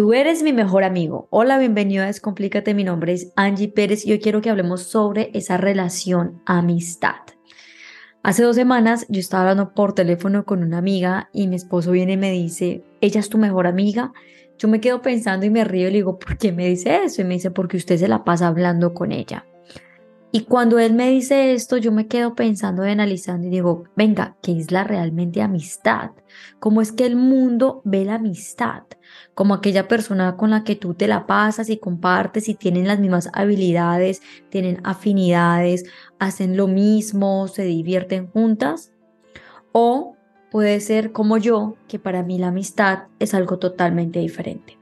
Tú eres mi mejor amigo. Hola, bienvenido a Descomplícate. Mi nombre es Angie Pérez y hoy quiero que hablemos sobre esa relación amistad. Hace dos semanas yo estaba hablando por teléfono con una amiga y mi esposo viene y me dice, ella es tu mejor amiga. Yo me quedo pensando y me río y le digo, ¿por qué me dice eso? Y me dice, porque usted se la pasa hablando con ella. Y cuando él me dice esto, yo me quedo pensando y analizando y digo, venga, ¿qué es la realmente amistad? ¿Cómo es que el mundo ve la amistad? Como aquella persona con la que tú te la pasas y compartes y tienen las mismas habilidades, tienen afinidades, hacen lo mismo, se divierten juntas. O puede ser como yo, que para mí la amistad es algo totalmente diferente.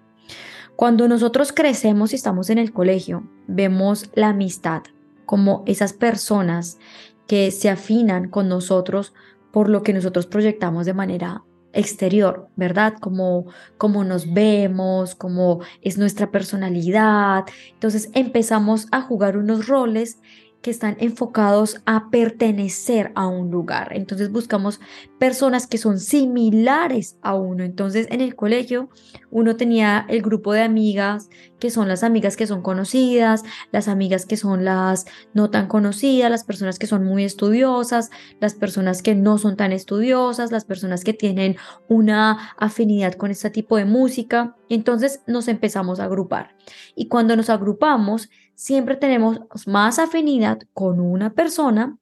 Cuando nosotros crecemos y estamos en el colegio, vemos la amistad como esas personas que se afinan con nosotros por lo que nosotros proyectamos de manera exterior, ¿verdad? Como, como nos vemos, como es nuestra personalidad. Entonces empezamos a jugar unos roles que están enfocados a pertenecer a un lugar. Entonces buscamos personas que son similares a uno. Entonces en el colegio uno tenía el grupo de amigas que son las amigas que son conocidas, las amigas que son las no tan conocidas, las personas que son muy estudiosas, las personas que no son tan estudiosas, las personas que tienen una afinidad con este tipo de música. Entonces nos empezamos a agrupar. Y cuando nos agrupamos, siempre tenemos más afinidad con una persona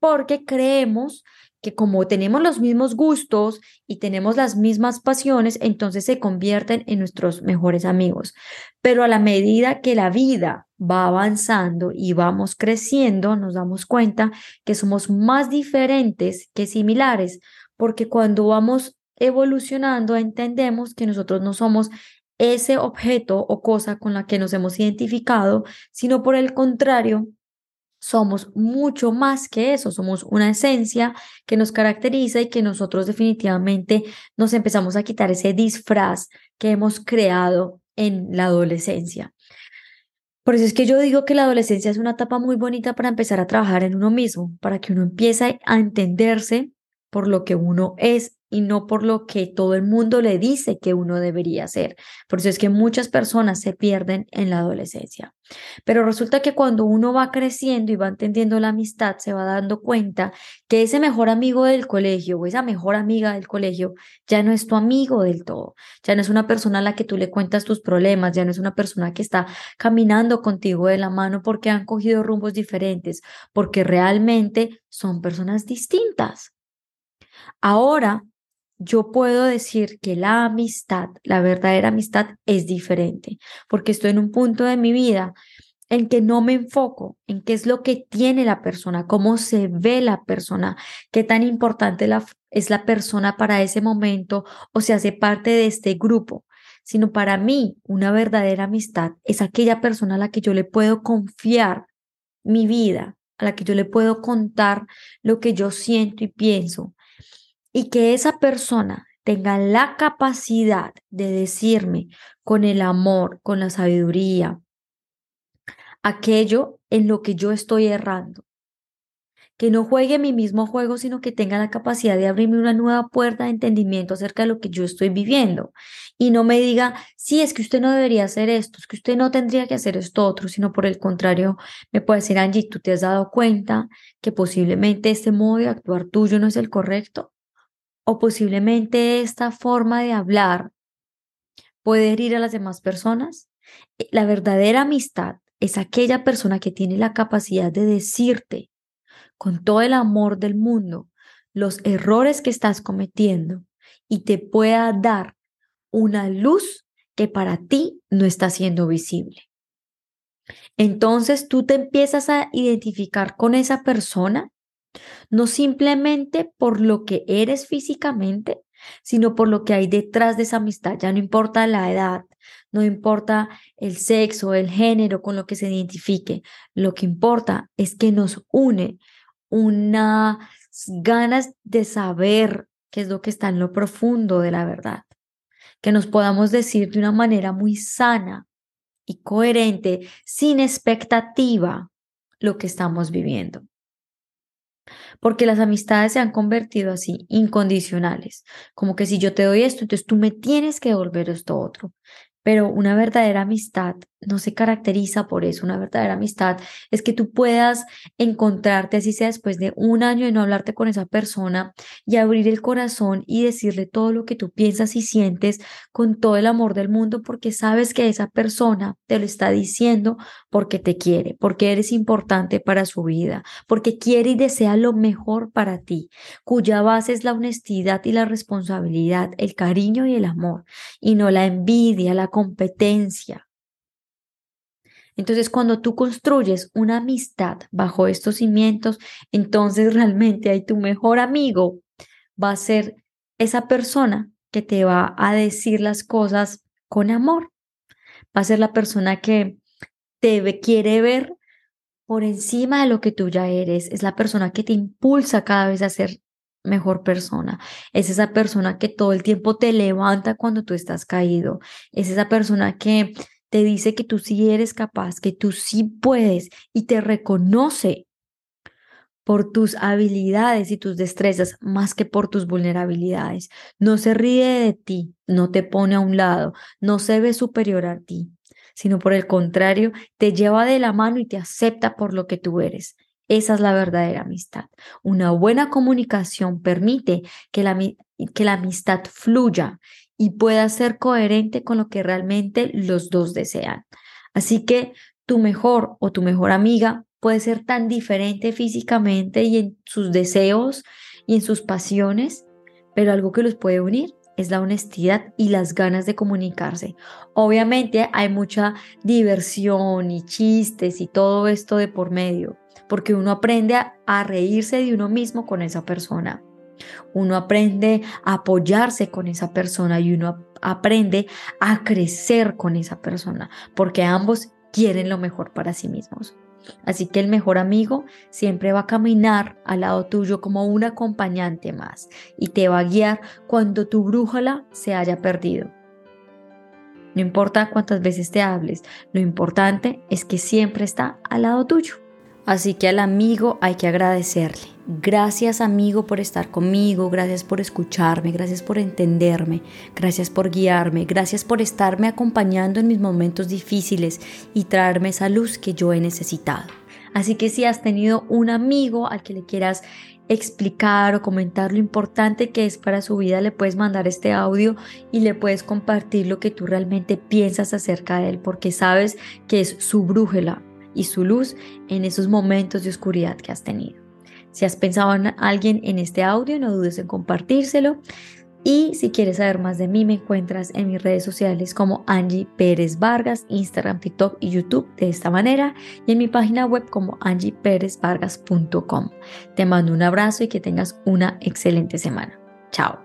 porque creemos que como tenemos los mismos gustos y tenemos las mismas pasiones, entonces se convierten en nuestros mejores amigos. Pero a la medida que la vida va avanzando y vamos creciendo, nos damos cuenta que somos más diferentes que similares, porque cuando vamos evolucionando entendemos que nosotros no somos ese objeto o cosa con la que nos hemos identificado, sino por el contrario, somos mucho más que eso, somos una esencia que nos caracteriza y que nosotros definitivamente nos empezamos a quitar ese disfraz que hemos creado en la adolescencia. Por eso es que yo digo que la adolescencia es una etapa muy bonita para empezar a trabajar en uno mismo, para que uno empiece a entenderse por lo que uno es y no por lo que todo el mundo le dice que uno debería ser. Por eso es que muchas personas se pierden en la adolescencia. Pero resulta que cuando uno va creciendo y va entendiendo la amistad, se va dando cuenta que ese mejor amigo del colegio o esa mejor amiga del colegio ya no es tu amigo del todo, ya no es una persona a la que tú le cuentas tus problemas, ya no es una persona que está caminando contigo de la mano porque han cogido rumbos diferentes, porque realmente son personas distintas. Ahora yo puedo decir que la amistad, la verdadera amistad es diferente, porque estoy en un punto de mi vida en que no me enfoco en qué es lo que tiene la persona, cómo se ve la persona, qué tan importante es la persona para ese momento o se hace parte de este grupo, sino para mí una verdadera amistad es aquella persona a la que yo le puedo confiar mi vida, a la que yo le puedo contar lo que yo siento y pienso, y que esa persona tenga la capacidad de decirme con el amor, con la sabiduría, aquello en lo que yo estoy errando. Que no juegue mi mismo juego, sino que tenga la capacidad de abrirme una nueva puerta de entendimiento acerca de lo que yo estoy viviendo. Y no me diga, sí, es que usted no debería hacer esto, es que usted no tendría que hacer esto otro, sino por el contrario, me puede decir, Angie, tú te has dado cuenta que posiblemente este modo de actuar tuyo no es el correcto o posiblemente esta forma de hablar puede herir a las demás personas. Eh, la verdadera amistad es aquella persona que tiene la capacidad de decirte con todo el amor del mundo los errores que estás cometiendo y te pueda dar una luz que para ti no está siendo visible. Entonces tú te empiezas a identificar con esa persona no simplemente por lo que eres físicamente, sino por lo que hay detrás de esa amistad. Ya no importa la edad, no importa el sexo, el género con lo que se identifique. Lo que importa es que nos une unas ganas de saber qué es lo que está en lo profundo de la verdad. Que nos podamos decir de una manera muy sana y coherente, sin expectativa, lo que estamos viviendo porque las amistades se han convertido así, incondicionales, como que si yo te doy esto, entonces tú me tienes que devolver esto otro. Pero una verdadera amistad no se caracteriza por eso. Una verdadera amistad es que tú puedas encontrarte, así sea después de un año de no hablarte con esa persona y abrir el corazón y decirle todo lo que tú piensas y sientes con todo el amor del mundo porque sabes que esa persona te lo está diciendo porque te quiere, porque eres importante para su vida, porque quiere y desea lo mejor para ti, cuya base es la honestidad y la responsabilidad, el cariño y el amor, y no la envidia, la competencia. Entonces, cuando tú construyes una amistad bajo estos cimientos, entonces realmente hay tu mejor amigo va a ser esa persona que te va a decir las cosas con amor. Va a ser la persona que te quiere ver por encima de lo que tú ya eres. Es la persona que te impulsa cada vez a ser mejor persona. Es esa persona que todo el tiempo te levanta cuando tú estás caído. Es esa persona que te dice que tú sí eres capaz, que tú sí puedes y te reconoce por tus habilidades y tus destrezas más que por tus vulnerabilidades. No se ríe de ti, no te pone a un lado, no se ve superior a ti, sino por el contrario, te lleva de la mano y te acepta por lo que tú eres. Esa es la verdadera amistad. Una buena comunicación permite que la, que la amistad fluya y pueda ser coherente con lo que realmente los dos desean. Así que tu mejor o tu mejor amiga puede ser tan diferente físicamente y en sus deseos y en sus pasiones, pero algo que los puede unir es la honestidad y las ganas de comunicarse. Obviamente hay mucha diversión y chistes y todo esto de por medio, porque uno aprende a, reírse de uno mismo con esa persona. Uno aprende a apoyarse con esa persona y uno aprende a crecer con esa persona, porque ambos quieren lo mejor para sí mismos. Así que el mejor amigo siempre va a caminar al lado tuyo como un acompañante más y te va a guiar cuando tu brújula se haya perdido. No importa cuántas veces te hables, lo importante es que siempre está al lado tuyo. Así que al amigo hay que agradecerle. Gracias amigo por estar conmigo, gracias por escucharme, gracias por entenderme, gracias por guiarme, gracias por estarme acompañando en mis momentos difíciles y traerme esa luz que yo he necesitado. Así que si has tenido un amigo al que le quieras explicar o comentar lo importante que es para su vida, le puedes mandar este audio y le puedes compartir lo que tú realmente piensas acerca de él, porque sabes que es su brújula y su luz en esos momentos de oscuridad que has tenido. Si has pensado en alguien en este audio, no dudes en compartírselo. Y si quieres saber más de mí, me encuentras en mis redes sociales como Angie Pérez Vargas, Instagram, TikTok y YouTube de esta manera y en mi página web como angieperezvargas.com. Te mando un abrazo y que tengas una excelente semana. Chao.